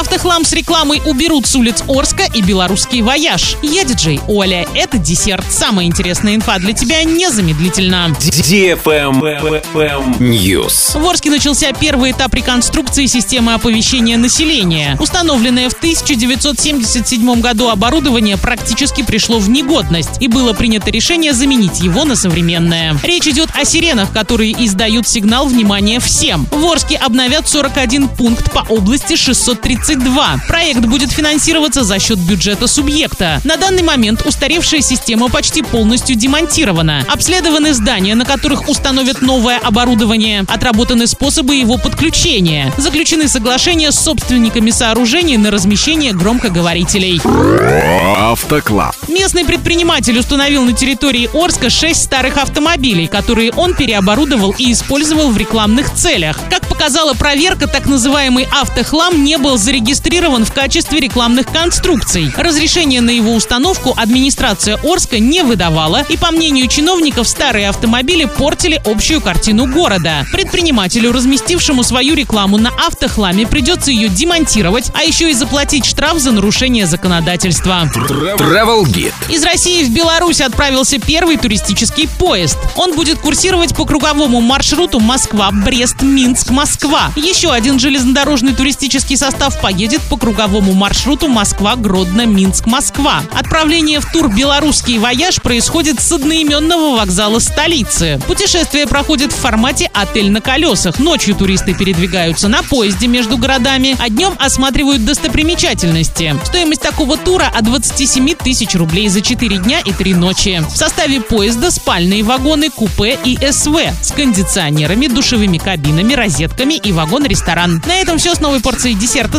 Автохлам с рекламой уберут с улиц Орска и белорусский вояж. Я диджей Оля. Это десерт. Самая интересная инфа для тебя незамедлительно. News. В Орске начался первый этап реконструкции системы оповещения населения. Установленное в 1977 году оборудование практически пришло в негодность, и было принято решение заменить его на современное. Речь идет о сиренах, которые издают сигнал «Внимание всем». В Орске обновят 41 пункт по области 632. Проект будет финансироваться за счет бюджета субъекта. На данный момент устаревшая система почти полностью демонтирована. Обследованы здания, на которых установят новое оборудование. Отработаны способы его подключения. Заключены соглашения с собственниками сооружений на размещение громкоговорителей. Автоклаб. Местный предприниматель установил на территории Орска 6 старых автомобилей, которые он переоборудовал и использовал в рекламных целях. Как показала проверка, так называемый автохлам не был зарегистрирован в качестве рекламных конструкций. Разрешение на его установку администрация Орска не выдавала, и по мнению чиновников старые автомобили портили общую картину города. Предпринимателю, разместившему свою рекламу на автохламе, придется ее демонтировать, а еще и заплатить штраф за нарушение законодательства. Travel Guide. Из России в Беларусь отправился первый туристический поезд. Он будет курсировать по круговому маршруту Москва-Брест-Минск-Москва. Еще один железнодорожный туристический состав поедет по круговому маршруту Москва-Гродно-Минск-Москва. Отправление в тур «Белорусский вояж» происходит с одноименного вокзала столицы. Путешествие проходит в формате «Отель на колесах». Ночью туристы передвигаются на поезде между городами, а днем осматривают достопримечательности. Стоимость такого тура от 27 тысяч рублей за 4 дня и 3 ночи. В составе поезда спальные вагоны, купе и СВ с кондиционерами, душевыми кабинами, розетками и вагон-ресторан. На этом все с новой порцией десерта